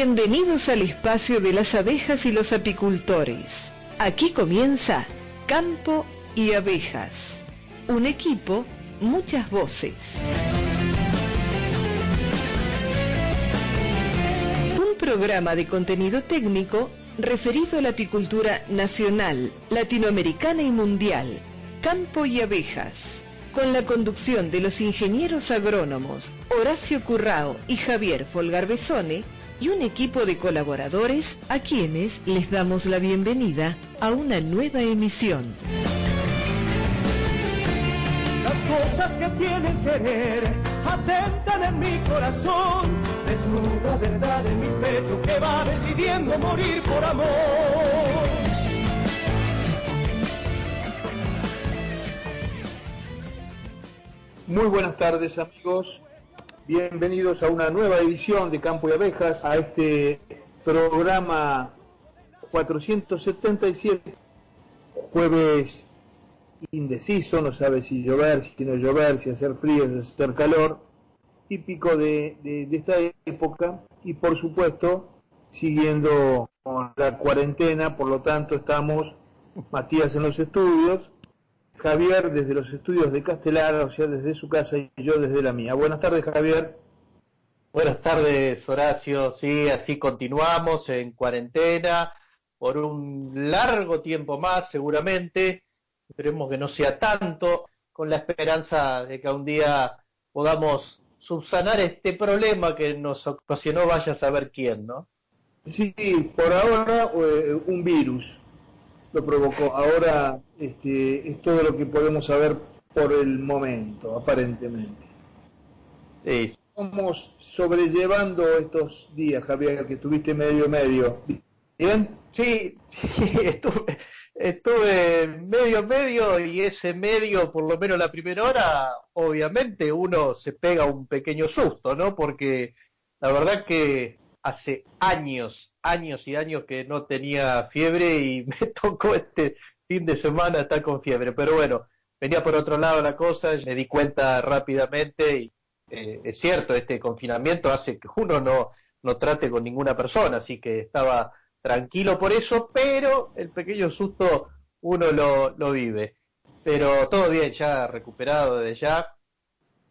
Bienvenidos al espacio de las abejas y los apicultores. Aquí comienza Campo y Abejas. Un equipo, muchas voces. Un programa de contenido técnico referido a la apicultura nacional, latinoamericana y mundial. Campo y Abejas. Con la conducción de los ingenieros agrónomos Horacio Currao y Javier Folgarbesone y un equipo de colaboradores a quienes les damos la bienvenida a una nueva emisión. Las cosas que tienen querer atentan en mi corazón, desnuda verdad en mi pecho que va decidiendo morir por amor. Muy buenas tardes amigos, Bienvenidos a una nueva edición de Campo y Abejas, a este programa 477, jueves indeciso, no sabe si llover, si no llover, si hacer frío, si hacer calor, típico de, de esta época. Y por supuesto siguiendo la cuarentena, por lo tanto estamos Matías en los estudios, Javier desde los estudios de Castelar, o sea, desde su casa y yo desde la mía. Buenas tardes, Javier. Buenas tardes, Horacio. Sí, así continuamos en cuarentena por un largo tiempo más, seguramente. Esperemos que no sea tanto, con la esperanza de que un día podamos subsanar este problema que nos ocasionó vaya a saber quién, ¿no? Sí, por ahora eh, un virus lo provocó. Ahora este, es todo lo que podemos saber por el momento, aparentemente. Sí. Estamos sobrellevando estos días, Javier, que estuviste medio medio. ¿Bien? Sí, sí estuve, estuve medio medio y ese medio, por lo menos la primera hora, obviamente uno se pega un pequeño susto, ¿no? Porque la verdad que hace años, años y años que no tenía fiebre y me tocó este fin de semana estar con fiebre. Pero bueno, venía por otro lado la cosa, me di cuenta rápidamente y eh, es cierto, este confinamiento hace que uno no, no trate con ninguna persona, así que estaba tranquilo por eso, pero el pequeño susto uno lo, lo vive. Pero todo bien, ya recuperado desde ya,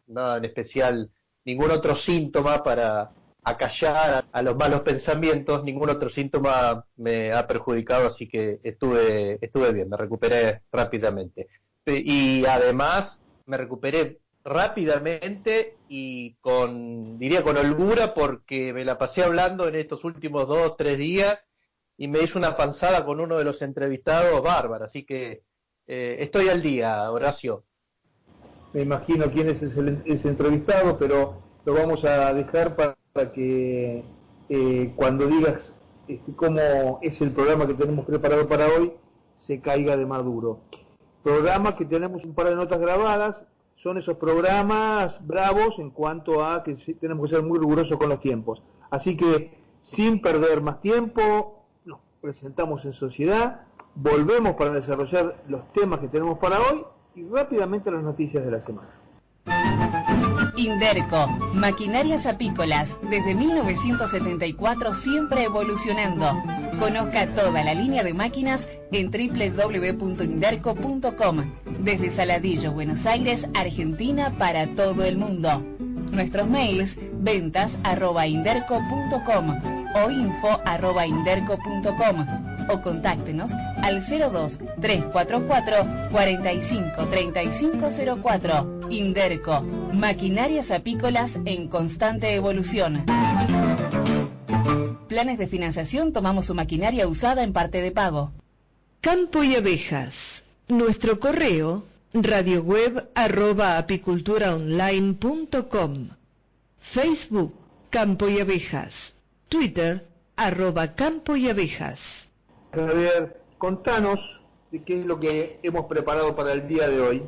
nada en especial, ningún otro síntoma para, acallar a, los malos pensamientos, ningún otro síntoma me ha perjudicado, así que estuve, estuve bien, me recuperé rápidamente. Y además me recuperé rápidamente y con, diría con holgura porque me la pasé hablando en estos últimos dos, tres días y me hizo una panzada con uno de los entrevistados bárbaro, así que eh, estoy al día, Horacio. Me imagino quién es ese, ese entrevistado, pero lo vamos a dejar para para que eh, cuando digas este, cómo es el programa que tenemos preparado para hoy, se caiga de maduro. Programa que tenemos un par de notas grabadas, son esos programas bravos en cuanto a que tenemos que ser muy rigurosos con los tiempos. Así que, sin perder más tiempo, nos presentamos en sociedad, volvemos para desarrollar los temas que tenemos para hoy y rápidamente las noticias de la semana. Inderco, maquinarias apícolas, desde 1974 siempre evolucionando. Conozca toda la línea de máquinas en www.inderco.com. Desde Saladillo, Buenos Aires, Argentina para todo el mundo. Nuestros mails ventas arroba o info arroba o contáctenos al 02 344 45 3504. Inderco, maquinarias apícolas en constante evolución. Planes de financiación, tomamos su maquinaria usada en parte de pago. Campo y abejas. Nuestro correo radioweb arroba apiculturaonline.com Facebook Campo y Abejas Twitter arroba Campo y Abejas Javier, contanos de qué es lo que hemos preparado para el día de hoy.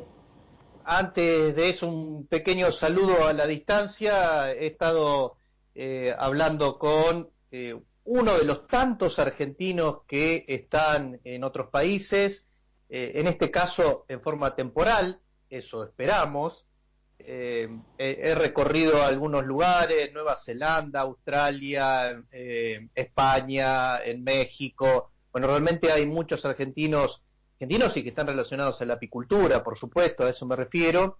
Antes de eso, un pequeño saludo a la distancia. He estado eh, hablando con eh, uno de los tantos argentinos que están en otros países, eh, en este caso en forma temporal, eso esperamos, eh, he, recorrido algunos lugares, Nueva Zelanda, Australia, eh, España, en México. Bueno, realmente hay muchos argentinos, argentinos y que están relacionados a la apicultura, por supuesto, a eso me refiero.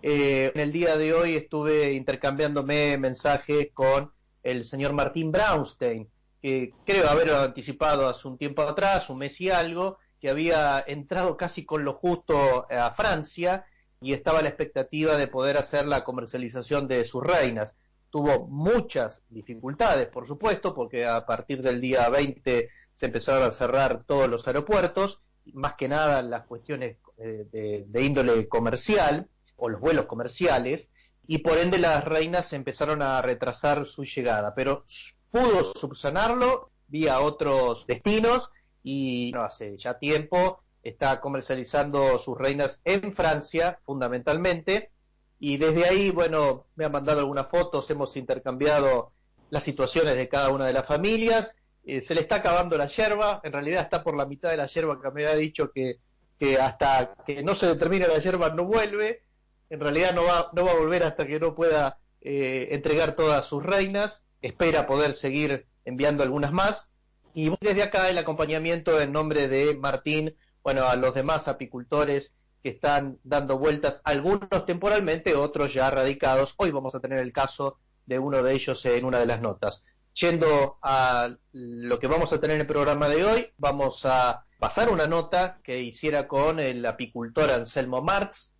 Eh, en el día de hoy estuve intercambiándome mensajes con el señor Martín Braunstein, que creo haberlo anticipado hace un tiempo atrás, un mes y algo, que había entrado casi con lo justo a Francia y estaba la expectativa de poder hacer la comercialización de sus reinas. Tuvo muchas dificultades, por supuesto, porque a partir del día 20 se empezaron a cerrar todos los aeropuertos, más que nada las cuestiones eh, de, índole comercial o los vuelos comerciales, y por ende las reinas empezaron a retrasar su llegada, pero pudo subsanarlo vía otros destinos y hace ya tiempo está comercializando sus reinas en Francia, fundamentalmente, y desde ahí, bueno, me han mandado algunas fotos, hemos intercambiado las situaciones de cada una de las familias, eh, se le está acabando la yerba, en realidad está por la mitad de la yerba que me ha dicho que, que hasta que no se determine la yerba no vuelve, en realidad no va, no va a volver hasta que no pueda eh, entregar todas sus reinas, espera poder seguir enviando algunas más, y desde acá el acompañamiento en nombre de Martín bueno, a los demás apicultores que están dando vueltas, algunos temporalmente, otros ya radicados. Hoy vamos a tener el caso de uno de ellos en una de las notas. Yendo a lo que vamos a tener en el programa de hoy, vamos a pasar una nota que hiciera con el apicultor Anselmo Marx.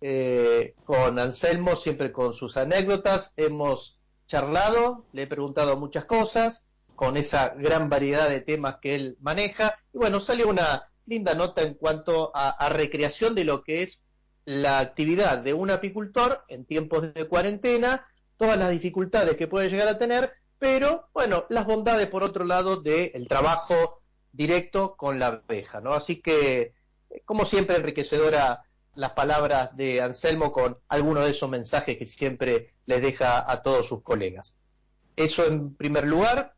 Eh, con Anselmo, siempre con sus anécdotas, hemos charlado, le he preguntado muchas cosas, con esa gran variedad de temas que él maneja, y bueno, sale una linda nota en cuanto a, recreación de lo que es la actividad de un apicultor en tiempos de cuarentena, todas las dificultades que puede llegar a tener, pero bueno, las bondades por otro lado del trabajo directo con la abeja, ¿no? Así que, como siempre, enriquecedora las palabras de Anselmo con alguno de esos mensajes que siempre les deja a todos sus colegas. Eso en primer lugar.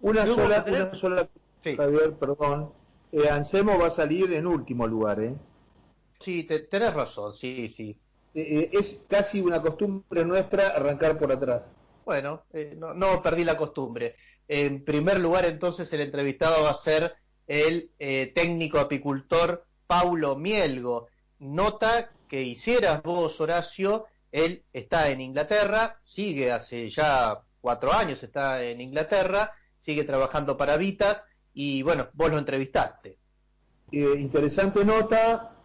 Una sola, una sola, Javier, perdón, eh, Ansemo va a salir en último lugar, ¿eh? Sí, tenés razón, sí, sí. Eh, eh, es casi una costumbre nuestra arrancar por atrás. Bueno, no, no, perdí la costumbre. En primer lugar, entonces, el entrevistado va a ser el técnico apicultor Paulo Mielgo. Nota que hicieras vos, Horacio, él está en Inglaterra, sigue hace ya cuatro años, está en Inglaterra, sigue trabajando para Vitas y bueno, vos lo entrevistaste. Eh, interesante nota,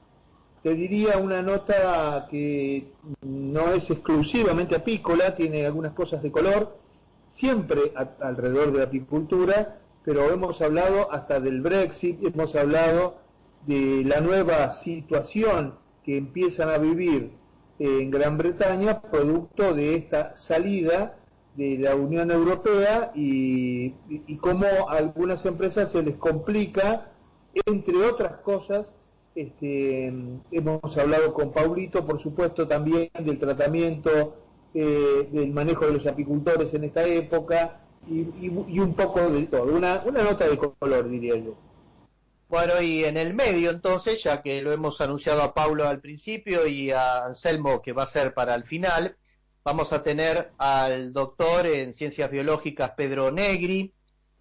te diría una nota que no es exclusivamente apícola, tiene algunas cosas de color, siempre alrededor de la apicultura, pero hemos hablado hasta del Brexit, hemos hablado de la nueva situación que empiezan a vivir en Gran Bretaña producto de esta salida de la Unión Europea y, cómo a algunas empresas se les complica, entre otras cosas, este, hemos hablado con Paulito, por supuesto, también del tratamiento, eh, del manejo de los apicultores en esta época y, un poco de todo, una, una nota de color, diría yo. Bueno, y en el medio entonces, ya que lo hemos anunciado a Paulo al principio y a Anselmo que va a ser para el final, Vamos a tener al doctor en ciencias biológicas Pedro Negri,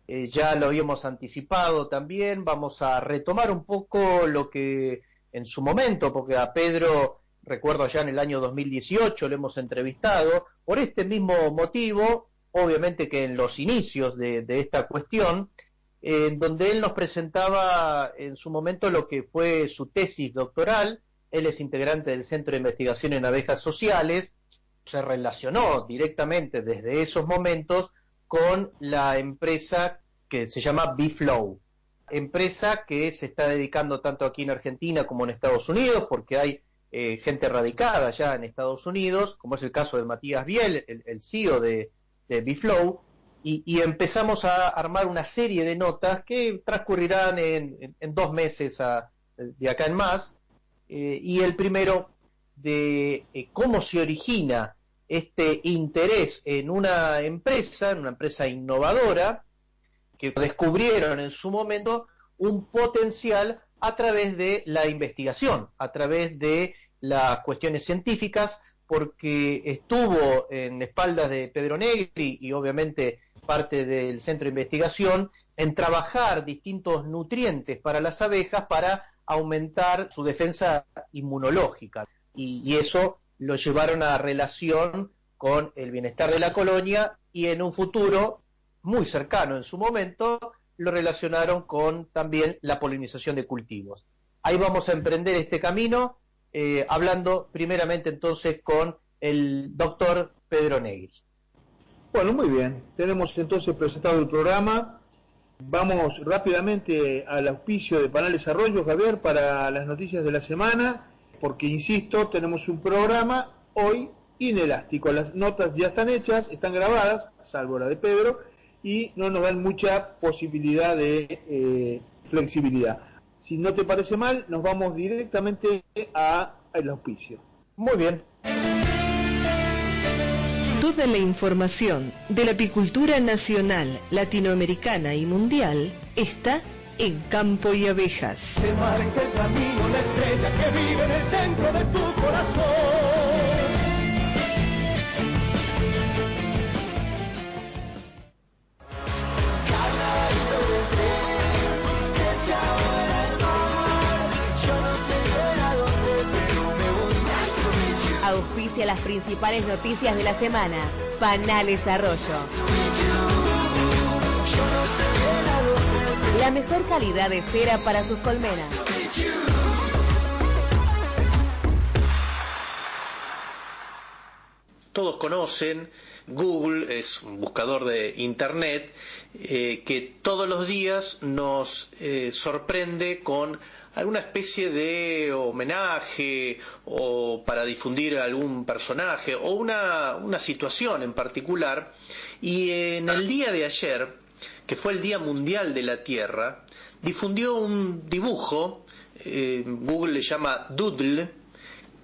eh, ya lo habíamos anticipado también, vamos a retomar un poco lo que en su momento, porque a Pedro, recuerdo ya en el año 2018 lo hemos entrevistado, por este mismo motivo, obviamente que en los inicios de, esta cuestión, en donde él nos presentaba en su momento lo que fue su tesis doctoral, él es integrante del Centro de Investigación en Abejas Sociales, se relacionó directamente desde esos momentos con la empresa que se llama Biflow, empresa que se está dedicando tanto aquí en Argentina como en Estados Unidos, porque hay eh, gente radicada ya en Estados Unidos, como es el caso de Matías Biel, el, CEO de, de Biflow, y, empezamos a armar una serie de notas que transcurrirán en, dos meses de acá en más, eh, y el primero de eh, cómo se origina este interés en una empresa, en una empresa innovadora, que descubrieron en su momento un potencial a través de la investigación, a través de las cuestiones científicas, porque estuvo en espaldas de Pedro Negri y obviamente parte del centro de investigación en trabajar distintos nutrientes para las abejas para aumentar su defensa inmunológica. Y, eso lo llevaron a relación con el bienestar de la colonia y en un futuro muy cercano en su momento lo relacionaron con también la polinización de cultivos. Ahí vamos a emprender este camino eh, hablando primeramente entonces con el doctor Pedro Negri. Bueno, muy bien. Tenemos entonces presentado el programa. Vamos rápidamente al auspicio de Panales Arroyo, Javier, para las noticias de la semana, porque, insisto, tenemos un programa hoy inelástico. Las notas ya están hechas, están grabadas, salvo la de Pedro, y no nos dan mucha posibilidad de eh, flexibilidad. Si no te parece mal, nos vamos directamente al auspicio. Muy bien. Toda la información de la apicultura nacional, latinoamericana y mundial está en Campo y Abejas. Se principales noticias de la semana. Panales Arroyo. La mejor calidad de cera para sus colmenas. Todos conocen, Google es un buscador de Internet eh, que todos los días nos eh, sorprende con alguna especie de homenaje o para difundir algún personaje o una, situación en particular. Y en el día de ayer, que fue el Día Mundial de la Tierra, difundió un dibujo, eh, Google le llama Doodle,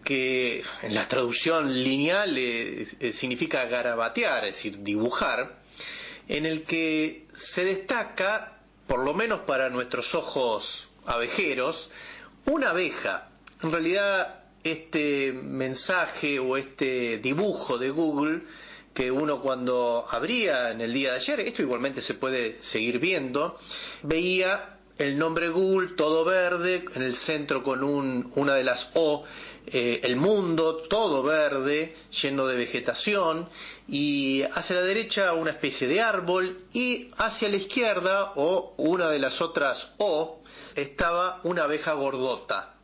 que en la traducción lineal eh, eh, significa garabatear, es decir, dibujar, en el que se destaca, por lo menos para nuestros ojos abejeros, una abeja. En realidad, este mensaje o este dibujo de Google que uno cuando abría en el día de ayer, esto igualmente se puede seguir viendo, veía el nombre Google todo verde, en el centro con un, una de las O, eh, el mundo todo verde, lleno de vegetación, y hacia la derecha una especie de árbol, y hacia la izquierda, o una de las otras O, estaba una abeja gordota.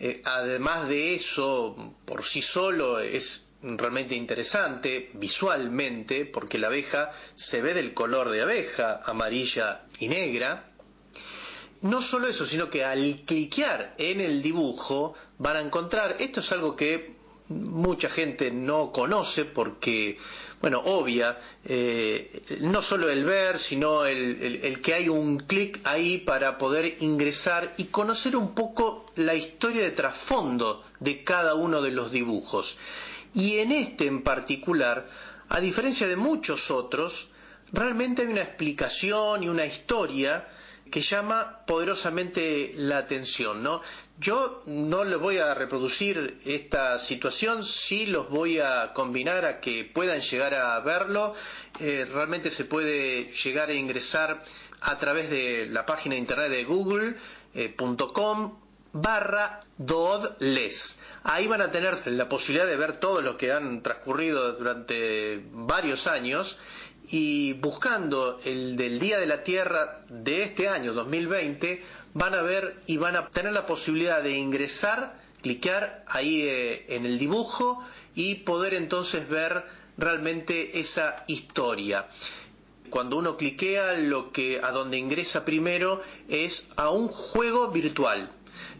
Eh, además de eso, por sí solo es realmente interesante visualmente, porque la abeja se ve del color de abeja, amarilla y negra. No solo eso, sino que al cliquear en el dibujo van a encontrar, esto es algo que mucha gente no conoce porque bueno, obvia, eh, no solo el ver, sino el, que hay un clic ahí para poder ingresar y conocer un poco la historia de trasfondo de cada uno de los dibujos. Y en este en particular, a diferencia de muchos otros, realmente hay una explicación y una historia que llama poderosamente la atención, ¿no? Yo no les voy a reproducir esta situación, sí los voy a combinar a que puedan llegar a verlo. Eh, realmente se puede llegar a ingresar a través de la página de internet de google.com eh, barra dodles. Ahí van a tener la posibilidad de ver todo lo que han transcurrido durante varios años y buscando el del Día de la Tierra de este año 2020 van a ver y van a tener la posibilidad de ingresar, clicar ahí eh, en el dibujo y poder entonces ver realmente esa historia. Cuando uno cliquea, lo que a donde ingresa primero es a un juego virtual.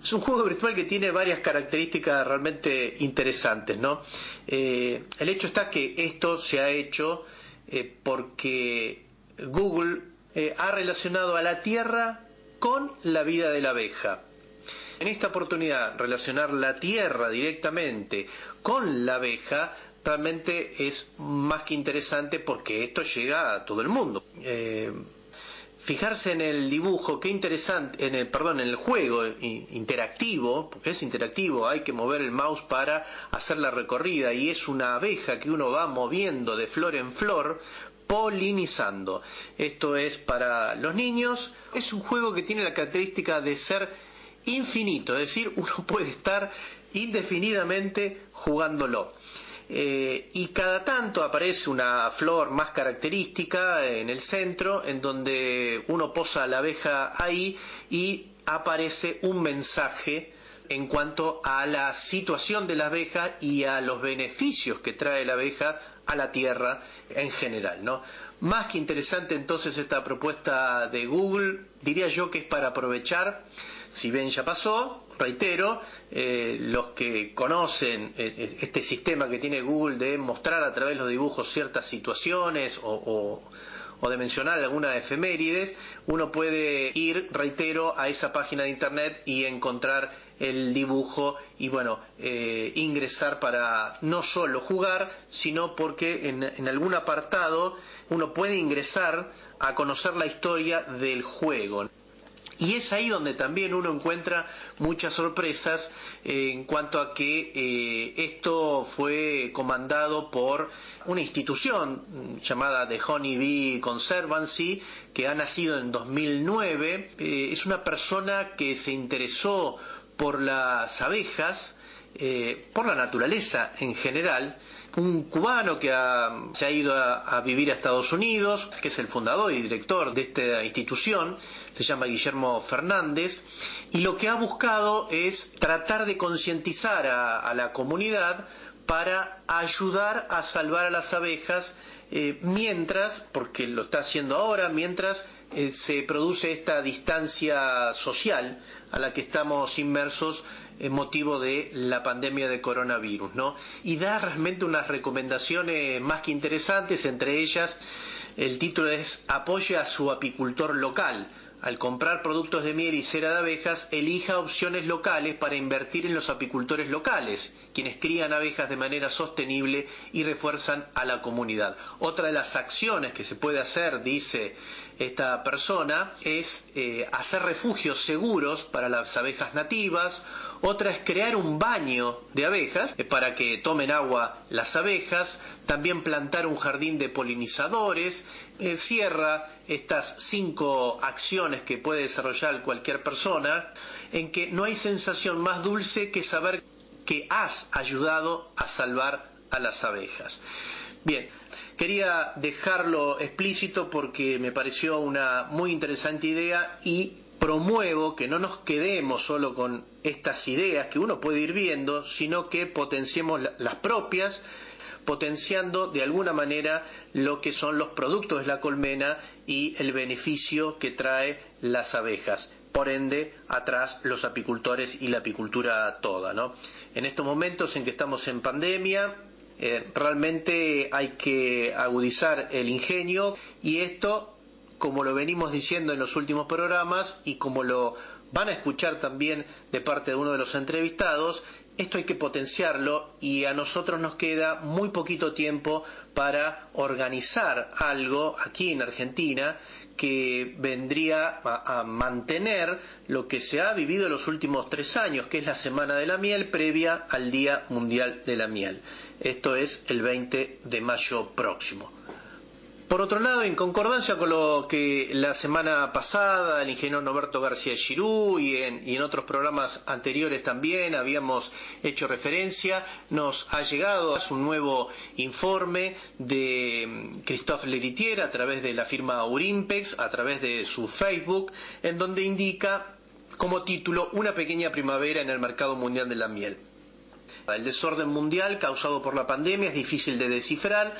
Es un juego virtual que tiene varias características realmente interesantes, ¿no? Eh, el hecho está que esto se ha hecho eh, porque Google eh, ha relacionado a la Tierra con la vida de la abeja. En esta oportunidad, relacionar la Tierra directamente con la abeja realmente es más que interesante porque esto llega a todo el mundo. Eh, fijarse en el dibujo, qué interesante, en el, perdón, en el juego interactivo, porque es interactivo, hay que mover el mouse para hacer la recorrida y es una abeja que uno va moviendo de flor en flor polinizando. Esto es para los niños, es un juego que tiene la característica de ser infinito, es decir, uno puede estar indefinidamente jugándolo. Eh, y cada tanto aparece una flor más característica en el centro, en donde uno posa la abeja ahí y aparece un mensaje en cuanto a la situación de la abeja y a los beneficios que trae la abeja a la tierra en general, ¿no? Más que interesante entonces esta propuesta de Google, diría yo que es para aprovechar, si bien ya pasó, reitero, eh, los que conocen eh, eh, este sistema que tiene Google de mostrar a través de los dibujos ciertas situaciones o, de mencionar algunas efemérides, uno puede ir, reitero, a esa página de internet y encontrar el dibujo y bueno, ingresar para no solo jugar, sino porque en algún apartado uno puede ingresar a conocer la historia del juego. Y es ahí donde también uno encuentra muchas sorpresas eh, en cuanto a que eh, esto fue comandado por una institución mm, llamada The Honey Bee Conservancy, que ha nacido en 2009. Eh, es una persona que se interesó por las abejas, por la naturaleza en general, un cubano que se ha ido a, vivir a Estados Unidos, que es el fundador y director de esta institución, se llama Guillermo Fernández, y lo que ha buscado es tratar de concientizar a, la comunidad para ayudar a salvar a las abejas eh, mientras, porque lo está haciendo ahora, mientras eh, se produce esta distancia social a la que estamos inmersos motivo de la pandemia de coronavirus, ¿no? Y da realmente unas recomendaciones más que interesantes, entre ellas el título es Apoye a su apicultor local. Al comprar productos de miel y cera de abejas, elija opciones locales para invertir en los apicultores locales, quienes crían abejas de manera sostenible y refuerzan a la comunidad. Otra de las acciones que se puede hacer, dice esta persona, es eh, hacer refugios seguros para las abejas nativas otra es crear un baño de abejas eh, para que tomen agua las abejas, también plantar un jardín de polinizadores, eh, cierra estas cinco acciones que puede desarrollar cualquier persona, en que no hay sensación más dulce que saber que has ayudado a salvar a las abejas. Bien, quería dejarlo explícito porque me pareció una muy interesante idea y promuevo que no nos quedemos solo con estas ideas que uno puede ir viendo, sino que potenciemos las propias, potenciando de alguna manera lo que son los productos de la colmena y el beneficio que trae las abejas. Por ende, atrás los apicultores y la apicultura toda. ¿no? En estos momentos en que estamos en pandemia, eh, realmente hay que agudizar el ingenio y esto como lo venimos diciendo en los últimos programas y como lo van a escuchar también de parte de uno de los entrevistados, esto hay que potenciarlo y a nosotros nos queda muy poquito tiempo para organizar algo aquí en Argentina que vendría a, mantener lo que se ha vivido en los últimos tres años, que es la Semana de la Miel previa al Día Mundial de la Miel. Esto es el 20 de mayo próximo. Por otro lado, en concordancia con lo que la semana pasada el ingeniero Norberto García Girú y en, otros programas anteriores también habíamos hecho referencia, nos ha llegado un nuevo informe de mm, Christophe Leritier a través de la firma Urimpex, a través de su Facebook, en donde indica como título Una pequeña primavera en el mercado mundial de la miel. El desorden mundial causado por la pandemia es difícil de descifrar,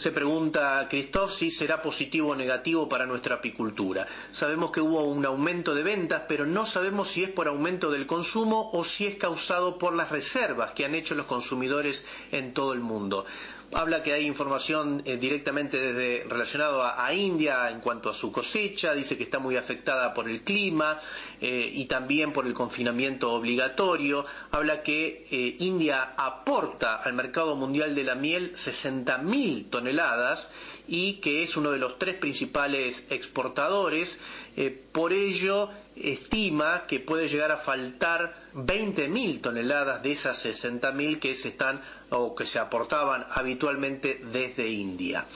se pregunta Christoph si será positivo o negativo para nuestra apicultura. Sabemos que hubo un aumento de ventas, pero no sabemos si es por aumento del consumo o si es causado por las reservas que han hecho los consumidores en todo el mundo. Habla que hay información eh, directamente desde relacionado a, India en cuanto a su cosecha, dice que está muy afectada por el clima eh, y también por el confinamiento obligatorio, habla que eh, India aporta al mercado mundial de la miel 60.000 toneladas y que es uno de los tres principales exportadores. Por ello, estima que puede llegar a faltar 20.000 toneladas de esas 60.000 que se están o que se aportaban habitualmente desde India.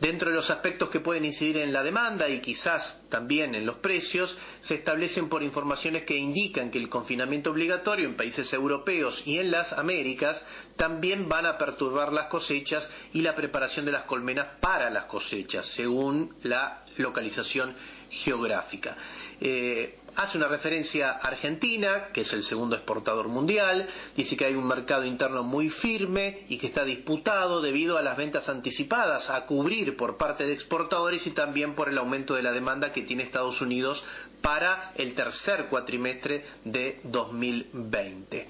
Dentro de los aspectos que pueden incidir en la demanda y quizás también en los precios, se establecen por informaciones que indican que el confinamiento obligatorio en países europeos y en las Américas también van a perturbar las cosechas y la preparación de las colmenas para las cosechas, según la localización geográfica. Eh, hace una referencia a Argentina, que es el segundo exportador mundial, dice que hay un mercado interno muy firme y que está disputado debido a las ventas anticipadas a cubrir por parte de exportadores y también por el aumento de la demanda que tiene Estados Unidos para el tercer cuatrimestre de 2020.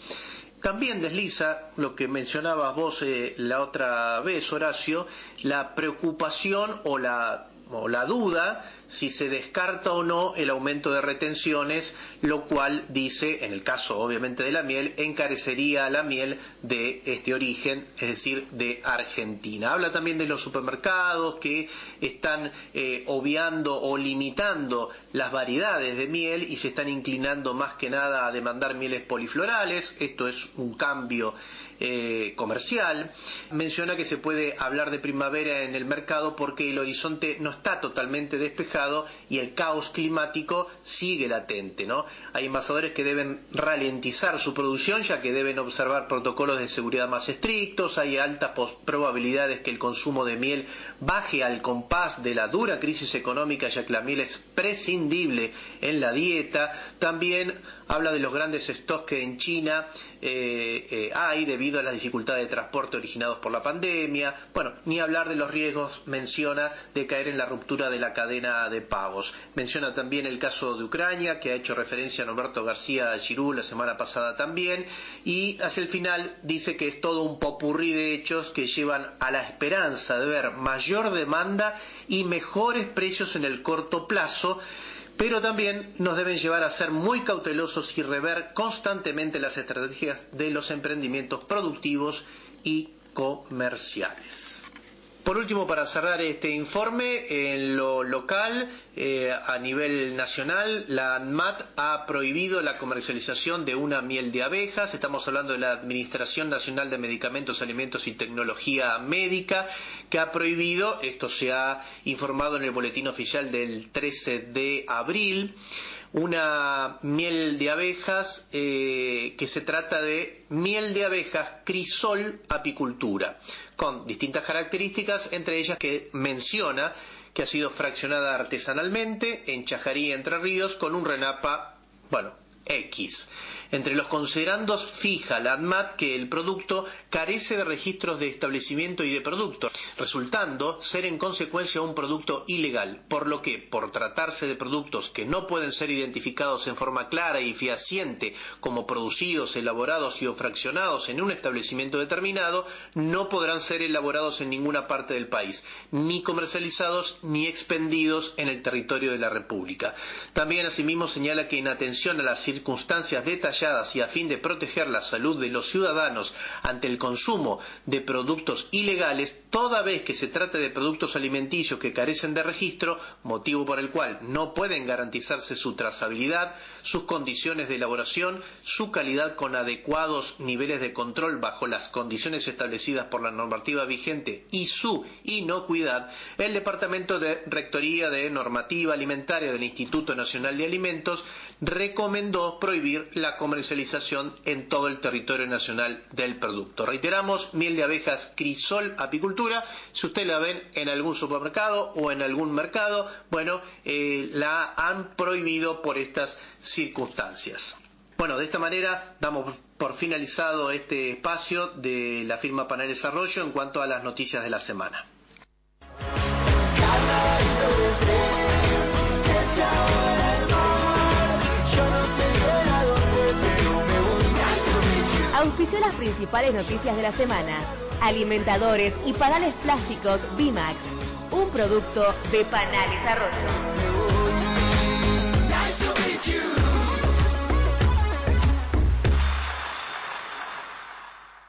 También desliza lo que mencionabas vos eh, la otra vez, Horacio, la preocupación o la o la duda si se descarta o no el aumento de retenciones, lo cual dice, en el caso obviamente de la miel, encarecería la miel de este origen, es decir, de Argentina. Habla también de los supermercados que están eh, obviando o limitando las variedades de miel y se están inclinando más que nada a demandar mieles poliflorales. Esto es un cambio eh, comercial. Menciona que se puede hablar de primavera en el mercado porque el horizonte no está totalmente despejado y el caos climático sigue latente. ¿no? Hay envasadores que deben ralentizar su producción ya que deben observar protocolos de seguridad más estrictos. Hay altas probabilidades que el consumo de miel baje al compás de la dura crisis económica ya que la miel es prescindible en la dieta. También habla de los grandes stocks que en China eh, eh, hay debido a las dificultades de transporte originados por la pandemia. Bueno, ni hablar de los riesgos, menciona, de caer en la ruptura de la cadena de pagos. Menciona también el caso de Ucrania, que ha hecho referencia a Norberto García Girú la semana pasada también, y hacia el final dice que es todo un popurrí de hechos que llevan a la esperanza de ver mayor demanda y mejores precios en el corto plazo pero también nos deben llevar a ser muy cautelosos y rever constantemente las estrategias de los emprendimientos productivos y comerciales. Por último, para cerrar este informe, en lo local, eh, a nivel nacional, la ANMAT ha prohibido la comercialización de una miel de abejas. Estamos hablando de la Administración Nacional de Medicamentos, Alimentos y Tecnología Médica, que ha prohibido, esto se ha informado en el boletín oficial del 13 de abril, una miel de abejas eh, que se trata de miel de abejas crisol apicultura, con distintas características, entre ellas que menciona que ha sido fraccionada artesanalmente en Chajarí, Entre Ríos, con un renapa, bueno, X. Entre los considerandos fija la ANMAT que el producto carece de registros de establecimiento y de producto, resultando ser en consecuencia un producto ilegal, por lo que, por tratarse de productos que no pueden ser identificados en forma clara y fehaciente como producidos, elaborados y o fraccionados en un establecimiento determinado, no podrán ser elaborados en ninguna parte del país, ni comercializados ni expendidos en el territorio de la República. También asimismo señala que en atención a las circunstancias y a fin de proteger la salud de los ciudadanos ante el consumo de productos ilegales, toda vez que se trate de productos alimenticios que carecen de registro, motivo por el cual no pueden garantizarse su trazabilidad, sus condiciones de elaboración, su calidad con adecuados niveles de control bajo las condiciones establecidas por la normativa vigente y su inocuidad, el Departamento de Rectoría de Normativa Alimentaria del Instituto Nacional de Alimentos recomendó prohibir la comercialización en todo el territorio nacional del producto. Reiteramos, miel de abejas crisol apicultura, si usted la ven en algún supermercado o en algún mercado, bueno, eh, la han prohibido por estas circunstancias. Bueno, de esta manera damos por finalizado este espacio de la firma Panel Desarrollo en cuanto a las noticias de la semana. Auspició las principales noticias de la semana. alimentadores y panales plásticos Bimax, un producto de Panales Arroyo.